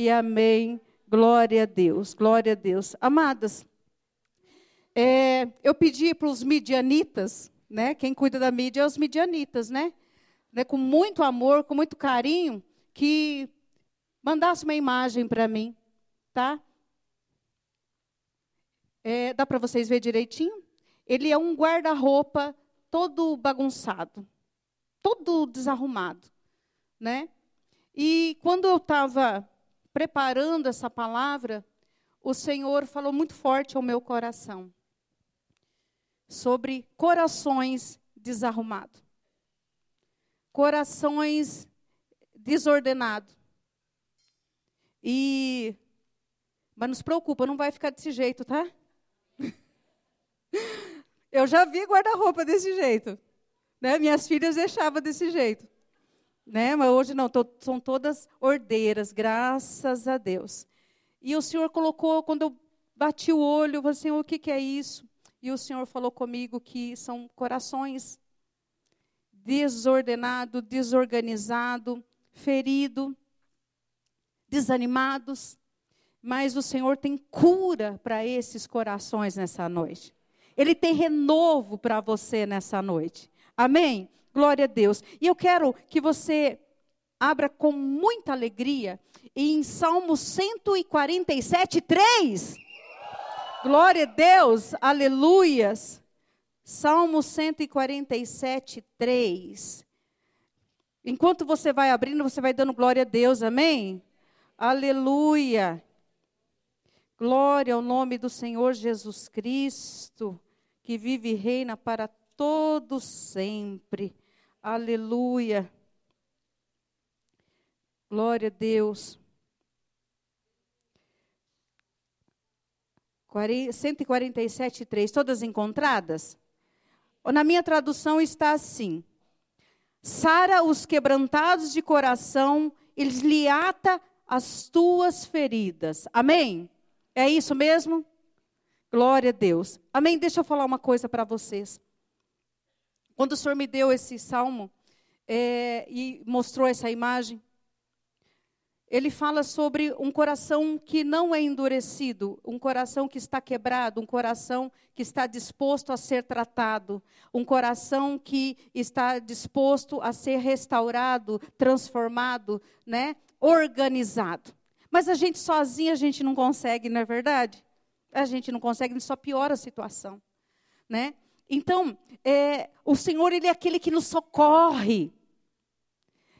e amém. Glória a Deus, glória a Deus. Amadas, é, eu pedi para os midianitas, né? Quem cuida da mídia é os midianitas, né? né? Com muito amor, com muito carinho, que mandasse uma imagem para mim, tá? É, dá para vocês ver direitinho? Ele é um guarda-roupa todo bagunçado, todo desarrumado, né? E quando eu estava preparando essa palavra, o Senhor falou muito forte ao meu coração sobre corações desarrumados, corações desordenados. E mas não se preocupa, não vai ficar desse jeito, tá? Eu já vi guarda-roupa desse jeito. Né? Minhas filhas deixavam desse jeito. Né? Mas hoje não, tô, são todas ordeiras, graças a Deus. E o Senhor colocou, quando eu bati o olho, eu falei assim, o que, que é isso? E o Senhor falou comigo que são corações desordenado, desorganizado, ferido, desanimados. Mas o Senhor tem cura para esses corações nessa noite. Ele tem renovo para você nessa noite. Amém? Glória a Deus. E eu quero que você abra com muita alegria em Salmo 147, 3. Glória a Deus, aleluias. Salmo 147, 3. Enquanto você vai abrindo, você vai dando glória a Deus, amém? Aleluia. Glória ao nome do Senhor Jesus Cristo, que vive e reina para todos sempre. Aleluia. Glória a Deus. 147, 3, todas encontradas? Na minha tradução está assim: Sara os quebrantados de coração, eles lhe ata as tuas feridas. Amém? É isso mesmo? Glória a Deus. Amém? Deixa eu falar uma coisa para vocês. Quando o Senhor me deu esse salmo é, e mostrou essa imagem, ele fala sobre um coração que não é endurecido, um coração que está quebrado, um coração que está disposto a ser tratado, um coração que está disposto a ser restaurado, transformado, né, organizado. Mas a gente sozinha a gente não consegue, não é verdade? A gente não consegue, ele só piora a situação, né? Então, é, o Senhor ele é aquele que nos socorre.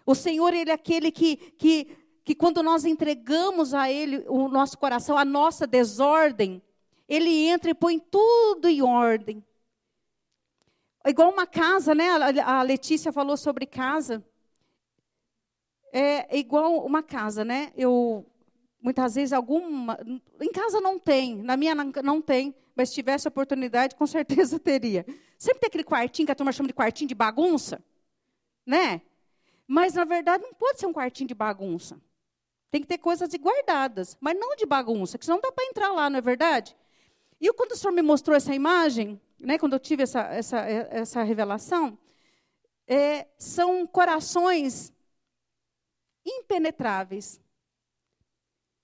O Senhor ele é aquele que, que que quando nós entregamos a Ele o nosso coração, a nossa desordem, Ele entra e põe tudo em ordem. Igual uma casa, né? A Letícia falou sobre casa. É igual uma casa, né? Eu muitas vezes alguma em casa não tem, na minha não tem, mas se tivesse oportunidade com certeza teria. Sempre tem aquele quartinho que a turma chama de quartinho de bagunça, né? Mas na verdade não pode ser um quartinho de bagunça. Tem que ter coisas guardadas, mas não de bagunça, que senão não dá para entrar lá, não é verdade? E quando o senhor me mostrou essa imagem, né, quando eu tive essa, essa, essa revelação, é, são corações impenetráveis.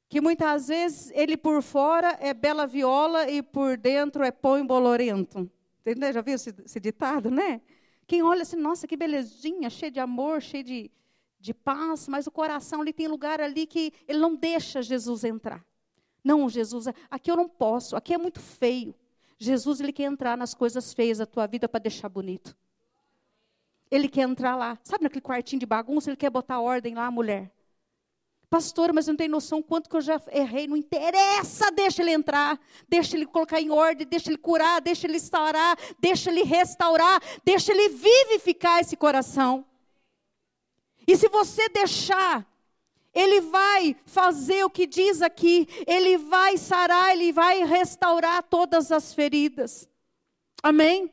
Que muitas vezes ele por fora é bela viola e por dentro é pão embolorento. Entendeu? Já viu esse, esse ditado, né? Quem olha assim, nossa, que belezinha, cheio de amor, cheio de, de paz, mas o coração ele tem lugar ali que ele não deixa Jesus entrar. Não, Jesus, aqui eu não posso, aqui é muito feio. Jesus ele quer entrar nas coisas feias da tua vida para deixar bonito. Ele quer entrar lá, sabe naquele quartinho de bagunça, ele quer botar ordem lá, mulher. Pastor, mas não tem noção quanto que eu já errei, não interessa, deixa ele entrar, deixa ele colocar em ordem, deixa ele curar, deixa ele restaurar, deixa ele restaurar, deixa ele vivificar esse coração. E se você deixar, ele vai fazer o que diz aqui, ele vai sarar, ele vai restaurar todas as feridas. Amém?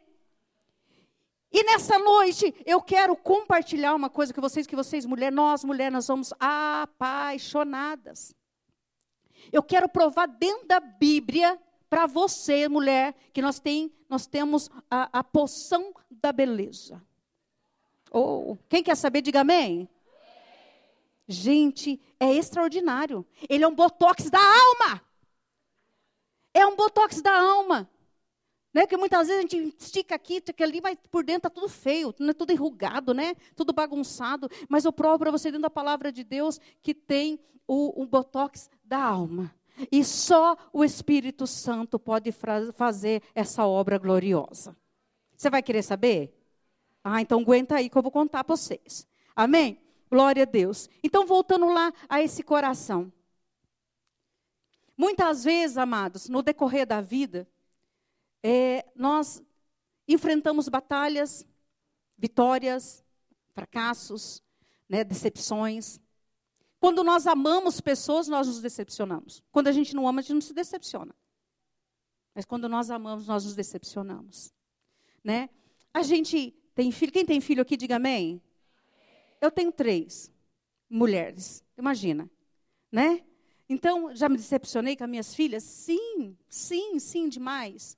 E nessa noite eu quero compartilhar uma coisa com vocês, que vocês, mulher, nós mulheres, nós somos apaixonadas. Eu quero provar dentro da Bíblia para você, mulher, que nós, tem, nós temos a, a poção da beleza. Oh, quem quer saber, diga amém. Gente, é extraordinário. Ele é um botox da alma. É um botox da alma. Né? Porque muitas vezes a gente estica aqui, estica ali, mas por dentro está tudo feio, tudo enrugado, né? tudo bagunçado. Mas eu provo para você, dentro da palavra de Deus, que tem o, o botox da alma. E só o Espírito Santo pode fazer essa obra gloriosa. Você vai querer saber? Ah, então aguenta aí que eu vou contar para vocês. Amém? Glória a Deus. Então, voltando lá a esse coração. Muitas vezes, amados, no decorrer da vida, é, nós enfrentamos batalhas, vitórias, fracassos, né, decepções. Quando nós amamos pessoas, nós nos decepcionamos. Quando a gente não ama, a gente não se decepciona. Mas quando nós amamos, nós nos decepcionamos. Né? A gente tem filho. Quem tem filho aqui, diga amém. Eu tenho três mulheres. Imagina. Né? Então, já me decepcionei com as minhas filhas? Sim, sim, sim, demais.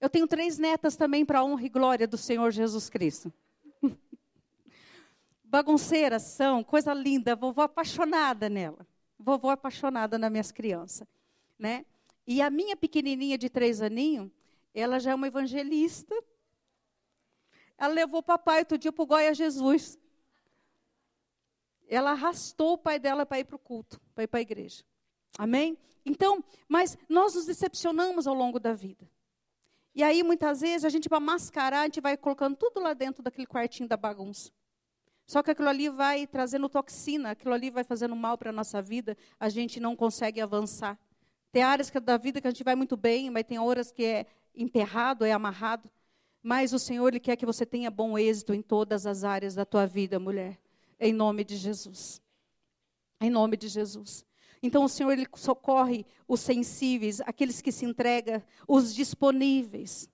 Eu tenho três netas também para a honra e glória do Senhor Jesus Cristo. Bagunceiras são, coisa linda, vovó apaixonada nela. Vovó apaixonada nas minhas crianças. Né? E a minha pequenininha de três aninhos, ela já é uma evangelista. Ela levou o papai outro dia para o Goia Jesus. Ela arrastou o pai dela para ir para o culto, para ir para a igreja. Amém? Então, mas nós nos decepcionamos ao longo da vida. E aí, muitas vezes, a gente, para mascarar, a gente vai colocando tudo lá dentro daquele quartinho da bagunça. Só que aquilo ali vai trazendo toxina, aquilo ali vai fazendo mal para a nossa vida, a gente não consegue avançar. Tem áreas da vida que a gente vai muito bem, mas tem horas que é emperrado, é amarrado. Mas o Senhor, Ele quer que você tenha bom êxito em todas as áreas da tua vida, mulher. Em nome de Jesus. Em nome de Jesus. Então o Senhor ele socorre os sensíveis, aqueles que se entregam, os disponíveis.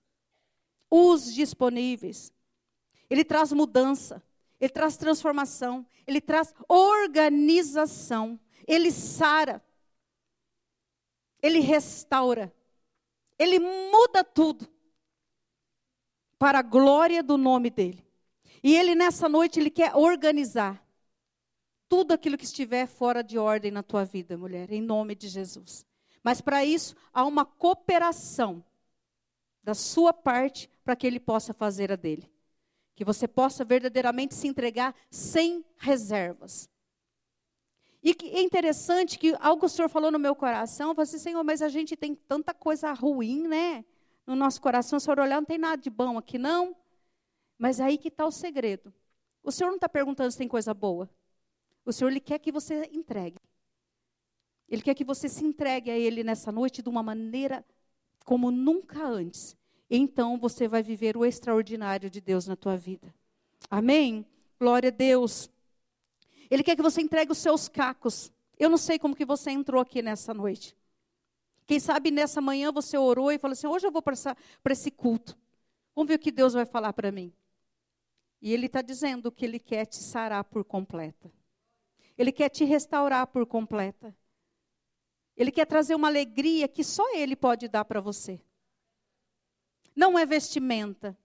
Os disponíveis. Ele traz mudança, ele traz transformação, ele traz organização, ele sara, ele restaura, ele muda tudo para a glória do nome dele. E ele nessa noite ele quer organizar tudo aquilo que estiver fora de ordem na tua vida, mulher, em nome de Jesus. Mas para isso, há uma cooperação da sua parte para que ele possa fazer a dele. Que você possa verdadeiramente se entregar sem reservas. E que é interessante que algo o Senhor falou no meu coração, falei assim, Senhor, mas a gente tem tanta coisa ruim, né? No nosso coração, o Senhor olhar, não tem nada de bom aqui, não. Mas aí que está o segredo. O Senhor não está perguntando se tem coisa boa. O Senhor ele quer que você entregue. Ele quer que você se entregue a Ele nessa noite de uma maneira como nunca antes. Então você vai viver o extraordinário de Deus na tua vida. Amém? Glória a Deus. Ele quer que você entregue os seus cacos. Eu não sei como que você entrou aqui nessa noite. Quem sabe nessa manhã você orou e falou assim: hoje eu vou para esse culto. Vamos ver o que Deus vai falar para mim. E Ele está dizendo que Ele quer te sarar por completa. Ele quer te restaurar por completa. Ele quer trazer uma alegria que só Ele pode dar para você. Não é vestimenta,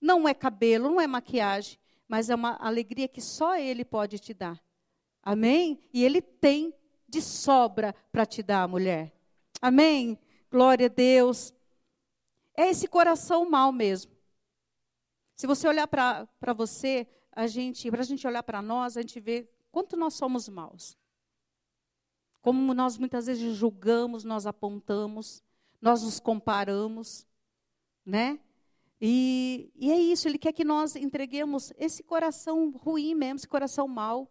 não é cabelo, não é maquiagem, mas é uma alegria que só Ele pode te dar. Amém? E Ele tem de sobra para te dar, mulher. Amém? Glória a Deus. É esse coração mal mesmo. Se você olhar para você, a gente, para a gente olhar para nós, a gente vê Quanto nós somos maus? Como nós muitas vezes julgamos, nós apontamos, nós nos comparamos, né? E, e é isso, ele quer que nós entreguemos esse coração ruim mesmo, esse coração mau.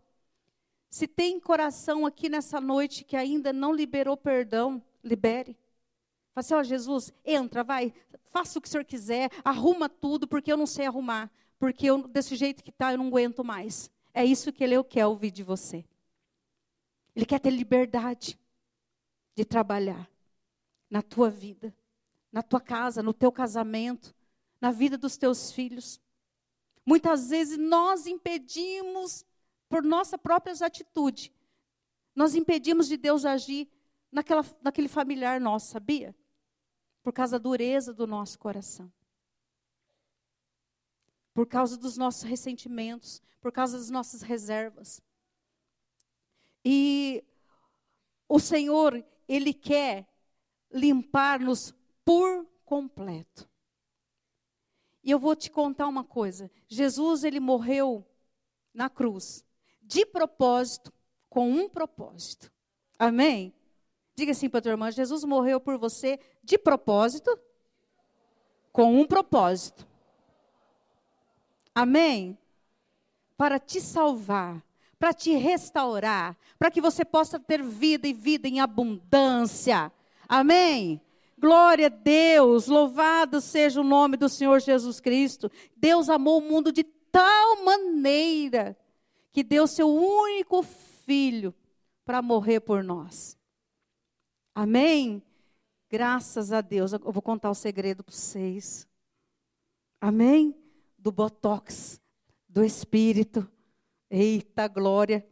Se tem coração aqui nessa noite que ainda não liberou perdão, libere. Fala assim, ó oh, Jesus, entra, vai, faça o que o Senhor quiser, arruma tudo, porque eu não sei arrumar. Porque eu, desse jeito que está, eu não aguento mais. É isso que ele quer ouvir de você. Ele quer ter liberdade de trabalhar na tua vida, na tua casa, no teu casamento, na vida dos teus filhos. Muitas vezes nós impedimos, por nossa própria atitude, nós impedimos de Deus agir naquela, naquele familiar nosso, sabia? Por causa da dureza do nosso coração por causa dos nossos ressentimentos, por causa das nossas reservas. E o Senhor, Ele quer limpar-nos por completo. E eu vou te contar uma coisa. Jesus, ele morreu na cruz, de propósito, com um propósito. Amém? Diga assim para a tua irmã: Jesus morreu por você de propósito, com um propósito. Amém? Para te salvar, para te restaurar, para que você possa ter vida e vida em abundância. Amém? Glória a Deus, louvado seja o nome do Senhor Jesus Cristo. Deus amou o mundo de tal maneira que deu seu único filho para morrer por nós. Amém? Graças a Deus. Eu vou contar o segredo para vocês. Amém? Do botox, do espírito. Eita glória.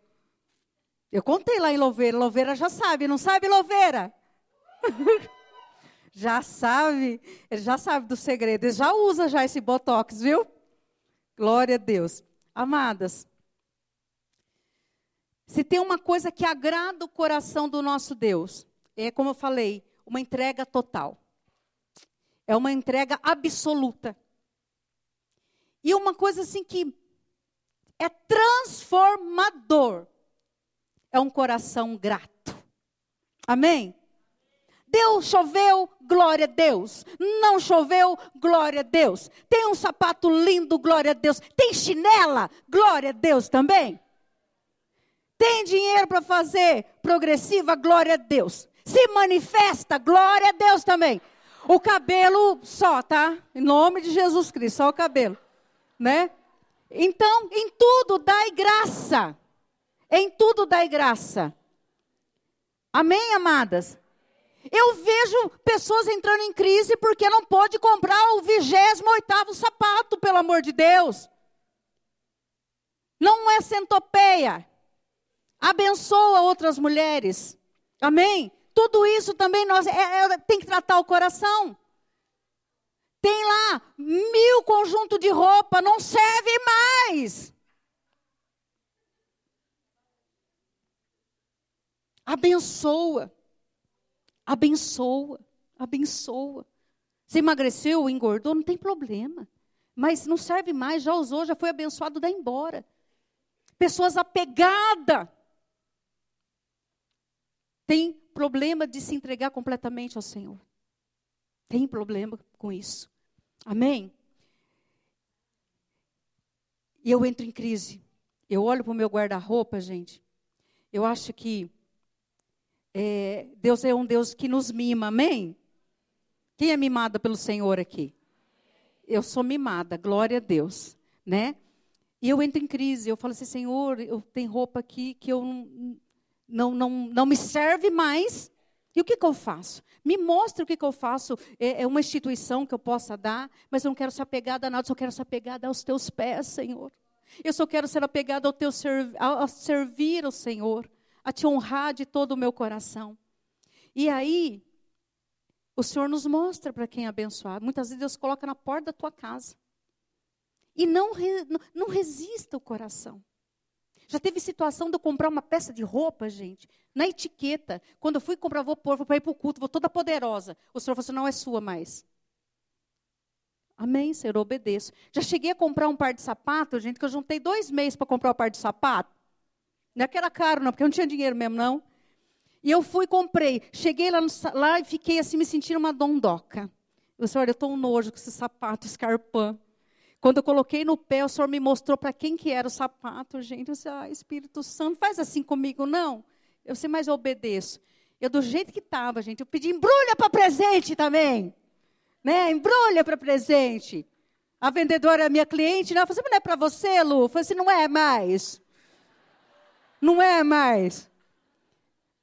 Eu contei lá em Louveira. Louveira já sabe, não sabe, Louveira? já sabe, ele já sabe do segredo, ele já usa já esse botox, viu? Glória a Deus. Amadas, se tem uma coisa que agrada o coração do nosso Deus, é como eu falei, uma entrega total. É uma entrega absoluta. E uma coisa assim que é transformador. É um coração grato. Amém? Deus choveu, glória a Deus. Não choveu, glória a Deus. Tem um sapato lindo, glória a Deus. Tem chinela, glória a Deus também. Tem dinheiro para fazer progressiva, glória a Deus. Se manifesta, glória a Deus também. O cabelo só, tá? Em nome de Jesus Cristo, só o cabelo, né? Então, em tudo dai graça. Em tudo dai graça. Amém, amadas? Eu vejo pessoas entrando em crise porque não pode comprar o vigésimo oitavo sapato, pelo amor de Deus. Não é centopeia. Abençoa outras mulheres. Amém? Tudo isso também nós é, é, tem que tratar o coração. Tem lá mil conjuntos de roupa, não serve mais. Abençoa. Abençoa. Abençoa. Você emagreceu, engordou, não tem problema. Mas não serve mais, já usou, já foi abençoado, dá embora. Pessoas apegadas tem problema de se entregar completamente ao Senhor. Tem problema com isso. Amém? E eu entro em crise. Eu olho para o meu guarda-roupa, gente. Eu acho que é, Deus é um Deus que nos mima, amém? Quem é mimada pelo Senhor aqui? Eu sou mimada, glória a Deus, né? E eu entro em crise, eu falo assim, Senhor, eu tenho roupa aqui que eu não, não, não, não me serve mais. E o que, que eu faço? Me mostre o que, que eu faço. É, é, uma instituição que eu possa dar, mas eu não quero ser apegada a nada, só quero ser apegada aos teus pés, Senhor. Eu só quero ser apegada ao teu a, a servir ao Senhor, a te honrar de todo o meu coração. E aí, o Senhor nos mostra para quem abençoar. Muitas vezes Deus coloca na porta da tua casa. E não, re, não, não resista o coração. Já teve situação de eu comprar uma peça de roupa, gente, na etiqueta. Quando eu fui comprar, vou pôr, vou para ir para o culto, vou toda poderosa. O Senhor falou assim: não é sua mais. Amém, Senhor, eu obedeço. Já cheguei a comprar um par de sapato, gente, que eu juntei dois meses para comprar um par de sapato. Não é que era caro, não, porque eu não tinha dinheiro mesmo, não. E eu fui comprei. Cheguei lá, no, lá e fiquei assim, me sentindo uma dondoca. Eu disse, olha, eu estou um nojo com esse sapato escarpã. Quando eu coloquei no pé, o Senhor me mostrou para quem que era o sapato, gente. Eu disse, ah, Espírito Santo, faz assim comigo, não. Eu sei, eu obedeço. Eu, do jeito que estava, gente, eu pedi embrulha para presente também. Né? Embrulha para presente. A vendedora, minha cliente, não, eu falei, não é para você, Lu? Eu falei assim, não é mais. Não é mais.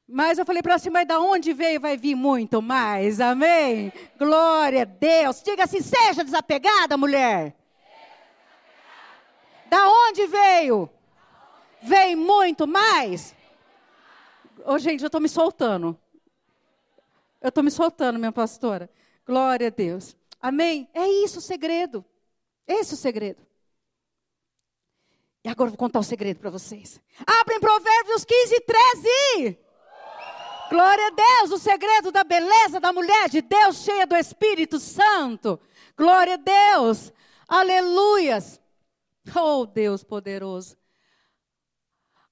Mas eu falei para você, mas da onde veio vai vir muito mais, amém? Glória a Deus. Diga assim, seja desapegada, mulher. Da onde veio? Vem muito mais? Oh, gente, eu estou me soltando. Eu estou me soltando, minha pastora. Glória a Deus. Amém? É isso o segredo. Esse é o segredo. E agora eu vou contar o um segredo para vocês. Abrem Provérbios Efésios 15, 13. Glória a Deus, o segredo da beleza da mulher de Deus, cheia do Espírito Santo. Glória a Deus, aleluias. Oh Deus poderoso.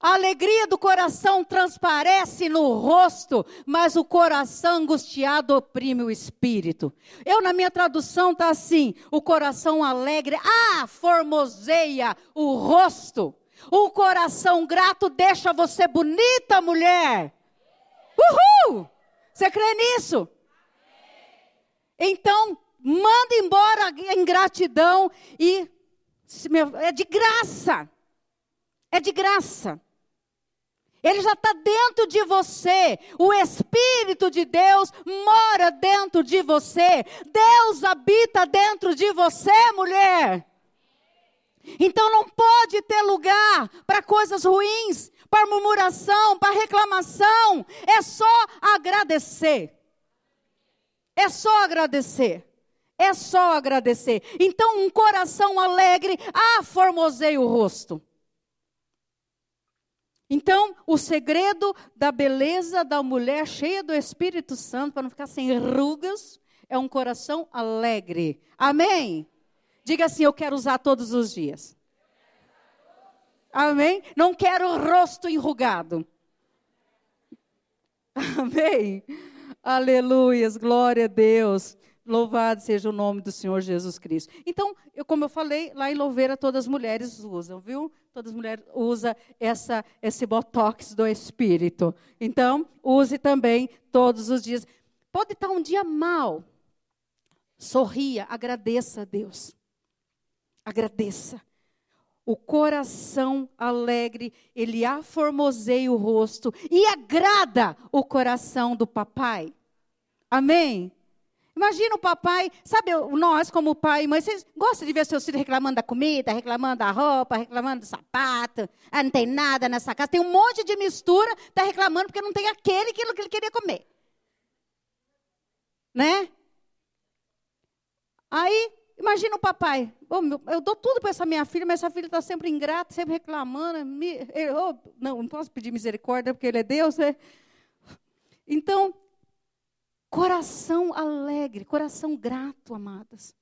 A alegria do coração transparece no rosto, mas o coração angustiado oprime o espírito. Eu, na minha tradução, está assim: o coração alegre, ah, formoseia o rosto. O coração grato deixa você bonita, mulher. Uhul! Você crê nisso? Então, manda embora a ingratidão e é de graça. É de graça. Ele já está dentro de você. O Espírito de Deus mora dentro de você. Deus habita dentro de você, mulher. Então não pode ter lugar para coisas ruins, para murmuração, para reclamação. É só agradecer. É só agradecer. É só agradecer. Então, um coração alegre, ah, formoseia o rosto. Então, o segredo da beleza da mulher cheia do Espírito Santo, para não ficar sem rugas, é um coração alegre. Amém? Diga assim: Eu quero usar todos os dias. Amém? Não quero rosto enrugado. Amém? Aleluias, glória a Deus. Louvado seja o nome do Senhor Jesus Cristo. Então, eu, como eu falei, lá em Louveira todas as mulheres usam, viu? Todas as mulheres usam essa, esse botox do Espírito. Então, use também todos os dias. Pode estar um dia mal. Sorria, agradeça a Deus. Agradeça. O coração alegre, ele aformoseia o rosto e agrada o coração do papai. Amém? Imagina o papai, sabe, nós como pai e mãe, vocês gostam de ver seus filhos reclamando da comida, reclamando da roupa, reclamando do sapato, ah, não tem nada nessa casa, tem um monte de mistura, está reclamando porque não tem aquele que ele queria comer. Né? Aí, imagina o papai, oh, meu, eu dou tudo para essa minha filha, mas essa filha está sempre ingrata, sempre reclamando. Me, eu, não, não posso pedir misericórdia porque ele é Deus, né? Então, Coração alegre, coração grato, amadas.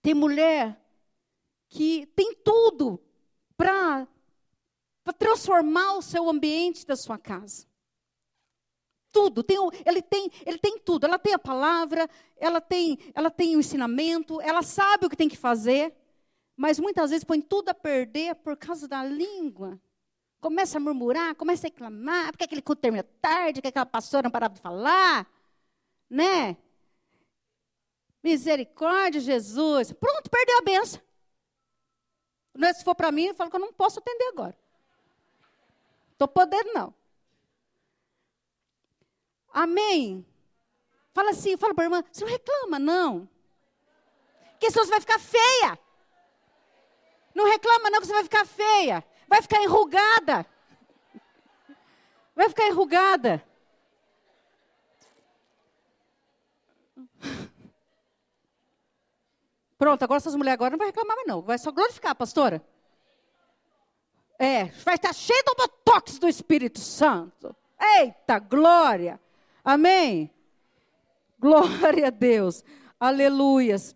Tem mulher que tem tudo para transformar o seu ambiente da sua casa. Tudo, tem, ele, tem, ele tem tudo. Ela tem a palavra, ela tem, ela tem o ensinamento, ela sabe o que tem que fazer, mas muitas vezes põe tudo a perder por causa da língua. Começa a murmurar, começa a reclamar, porque aquele culto termina tarde, que aquela pastora não parava de falar, né? Misericórdia, Jesus. Pronto, perdeu a benção. É, se for para mim, eu falo que eu não posso atender agora. Estou podendo, não. Amém? Fala assim, fala para a irmã, você não reclama, não. Porque senão você vai ficar feia. Não reclama, não, que você vai ficar feia vai ficar enrugada. Vai ficar enrugada. Pronto, agora essas mulheres agora não vai reclamar mais não. Vai só glorificar, pastora. É, vai estar cheio do botox do Espírito Santo. Eita, glória. Amém. Glória a Deus. Aleluias.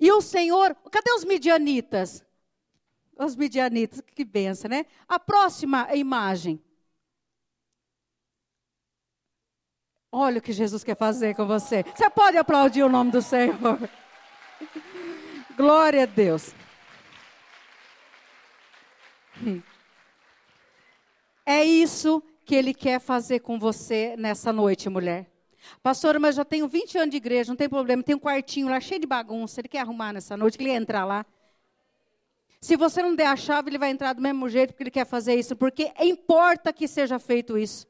E o Senhor, cadê os midianitas? Os midianitas, que benção, né? A próxima imagem. Olha o que Jesus quer fazer com você. Você pode aplaudir o nome do Senhor. Glória a Deus. É isso que Ele quer fazer com você nessa noite, mulher. Pastora, mas já tenho 20 anos de igreja, não tem problema, tem um quartinho lá cheio de bagunça. Ele quer arrumar nessa noite, ele quer entrar lá. Se você não der a chave, ele vai entrar do mesmo jeito porque ele quer fazer isso, porque importa que seja feito isso.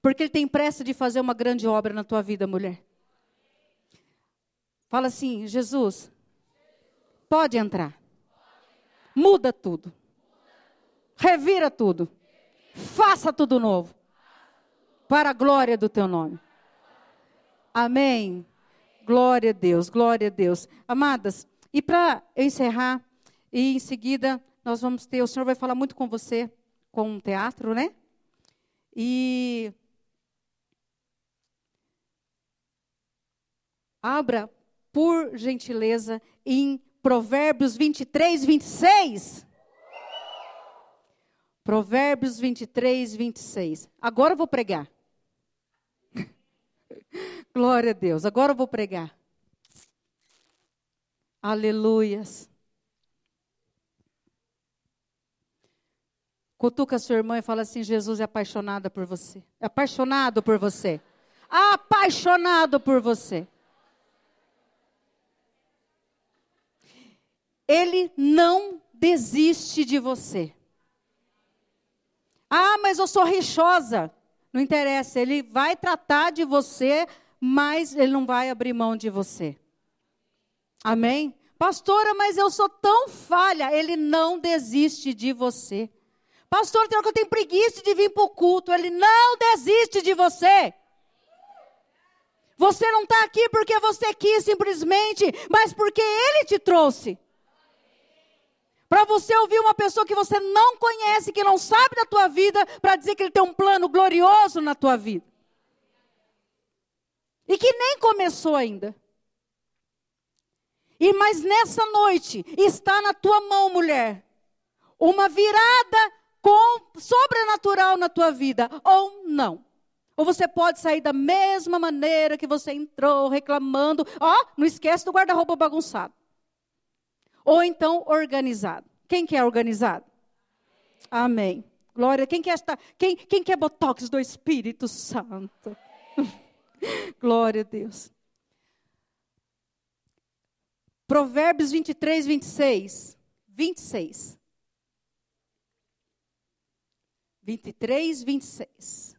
Porque ele tem pressa de fazer uma grande obra na tua vida, mulher. Fala assim: Jesus, pode entrar. Muda tudo. Revira tudo. Faça tudo novo. Para a glória do teu nome. Amém. Glória a Deus, glória a Deus. Amadas, e para eu encerrar, e em seguida nós vamos ter, o Senhor vai falar muito com você com o teatro, né? E abra, por gentileza, em Provérbios 23, 26. Provérbios 23, 26. Agora eu vou pregar. Glória a Deus. Agora eu vou pregar. Aleluias. Cutuca sua irmã e fala assim: Jesus é apaixonada por você. É apaixonado por você. Apaixonado por você. Ele não desiste de você. Ah, mas eu sou rixosa. Não interessa, ele vai tratar de você, mas ele não vai abrir mão de você. Amém? Pastora, mas eu sou tão falha. Ele não desiste de você. Pastor, tem que eu tenho preguiça de vir para o culto. Ele não desiste de você. Você não está aqui porque você quis simplesmente, mas porque Ele te trouxe. Para você ouvir uma pessoa que você não conhece, que não sabe da tua vida, para dizer que Ele tem um plano glorioso na tua vida. E que nem começou ainda. E mas nessa noite está na tua mão, mulher, uma virada com, sobrenatural na tua vida, ou não. Ou você pode sair da mesma maneira que você entrou, reclamando. Ó, oh, não esquece do guarda-roupa bagunçado. Ou então organizado. Quem quer organizado? Amém. Glória. Quem quer, esta, quem, quem quer botox do Espírito Santo? Glória a Deus. Provérbios 23, 26. 26. 23, 26.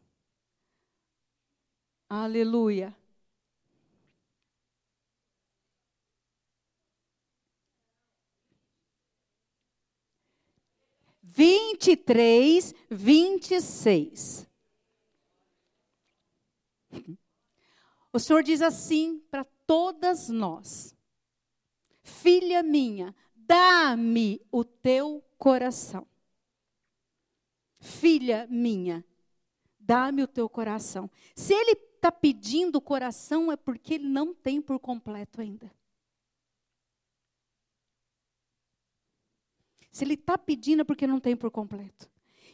Aleluia. Vinte e três, vinte e seis. O Senhor diz assim para todas nós: Filha minha, dá-me o teu coração filha minha, dá-me o teu coração. Se ele está pedindo o coração, é porque ele não tem por completo ainda. Se ele está pedindo, é porque não tem por completo.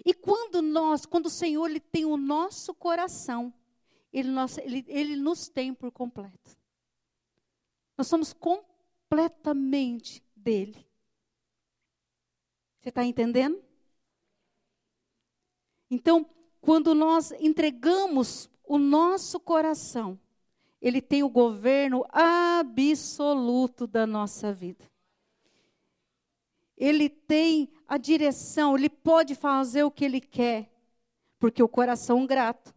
E quando nós, quando o Senhor ele tem o nosso coração, ele, nós, ele, ele nos tem por completo. Nós somos completamente dele. Você está entendendo? Então, quando nós entregamos o nosso coração, ele tem o governo absoluto da nossa vida. Ele tem a direção, ele pode fazer o que ele quer, porque o coração grato,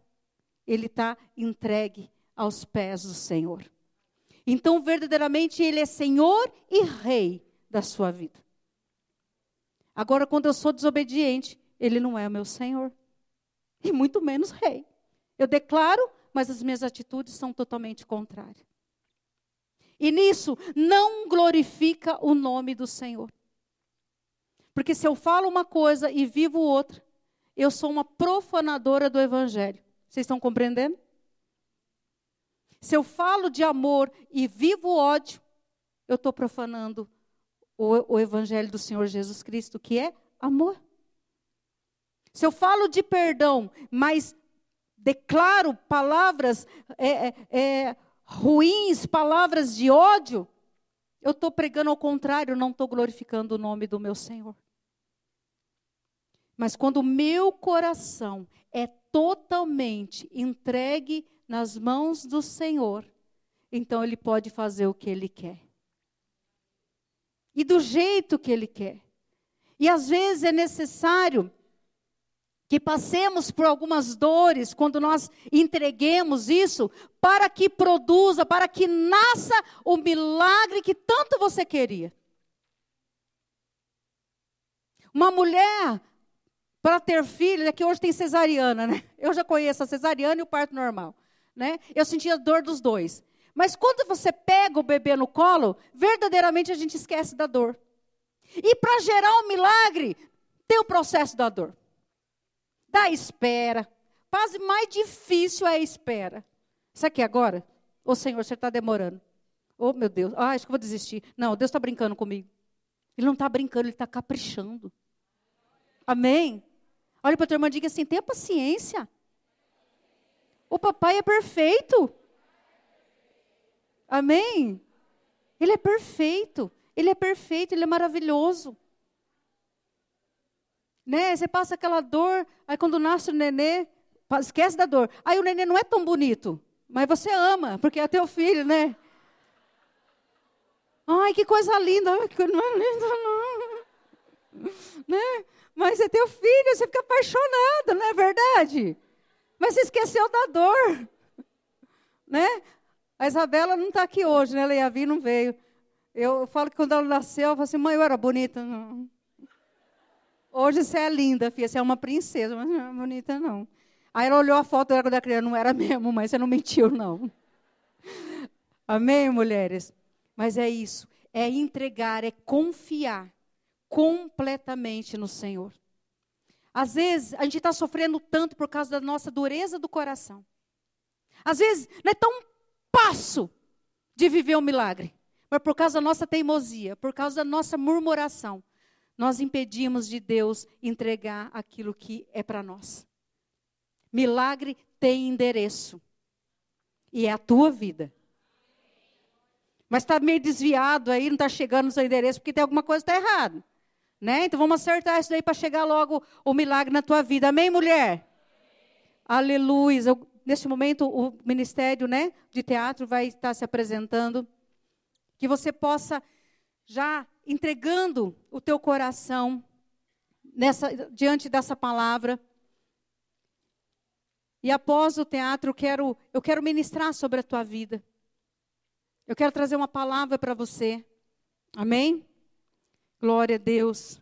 ele está entregue aos pés do Senhor. Então, verdadeiramente, ele é Senhor e Rei da sua vida. Agora, quando eu sou desobediente, ele não é o meu Senhor e muito menos rei. Eu declaro, mas as minhas atitudes são totalmente contrárias. E nisso não glorifica o nome do Senhor. Porque se eu falo uma coisa e vivo outra, eu sou uma profanadora do evangelho. Vocês estão compreendendo? Se eu falo de amor e vivo ódio, eu estou profanando o, o evangelho do Senhor Jesus Cristo, que é amor. Se eu falo de perdão, mas declaro palavras é, é, é ruins, palavras de ódio, eu estou pregando ao contrário, não estou glorificando o nome do meu Senhor. Mas quando o meu coração é totalmente entregue nas mãos do Senhor, então Ele pode fazer o que Ele quer. E do jeito que Ele quer. E às vezes é necessário que passemos por algumas dores quando nós entreguemos isso, para que produza, para que nasça o milagre que tanto você queria. Uma mulher, para ter filho, é que hoje tem cesariana, né? Eu já conheço a cesariana e o parto normal, né? Eu sentia dor dos dois. Mas quando você pega o bebê no colo, verdadeiramente a gente esquece da dor. E para gerar um milagre, tem o processo da dor. Da espera. Quase mais difícil é a espera. Isso aqui agora? Ô Senhor, você está demorando. Oh, meu Deus. Ah, acho que vou desistir. Não, Deus está brincando comigo. Ele não está brincando, ele está caprichando. Amém? Olha para a tua irmã e diga assim: tenha paciência. O papai é perfeito. Amém? Ele é perfeito. Ele é perfeito, ele é maravilhoso. Né? Você passa aquela dor, aí quando nasce o nenê, esquece da dor. Aí o nenê não é tão bonito, mas você ama, porque é teu filho, né? Ai, que coisa linda. Que não é linda, não. Né? Mas é teu filho, você fica apaixonado, não é verdade? Mas você esqueceu da dor. Né? A Isabela não está aqui hoje, né? Ela ia não veio. Eu falo que quando ela nasceu, eu falo assim, mãe, eu era bonita. Não. Hoje você é linda, filha, você é uma princesa, mas não é bonita, não. Aí ela olhou a foto dela era criança, não era mesmo, mas você não mentiu, não. Amém, mulheres? Mas é isso, é entregar, é confiar completamente no Senhor. Às vezes, a gente está sofrendo tanto por causa da nossa dureza do coração. Às vezes, não é tão passo de viver um milagre, mas por causa da nossa teimosia, por causa da nossa murmuração, nós impedimos de Deus entregar aquilo que é para nós. Milagre tem endereço, e é a tua vida. Mas está meio desviado aí, não está chegando no seu endereço, porque tem alguma coisa que está errada. Né? Então vamos acertar isso daí para chegar logo o milagre na tua vida. Amém, mulher? Aleluia. neste momento, o Ministério né, de Teatro vai estar se apresentando. Que você possa, já entregando o teu coração nessa, diante dessa palavra. E após o teatro, eu quero, eu quero ministrar sobre a tua vida. Eu quero trazer uma palavra para você. Amém? Glória a Deus.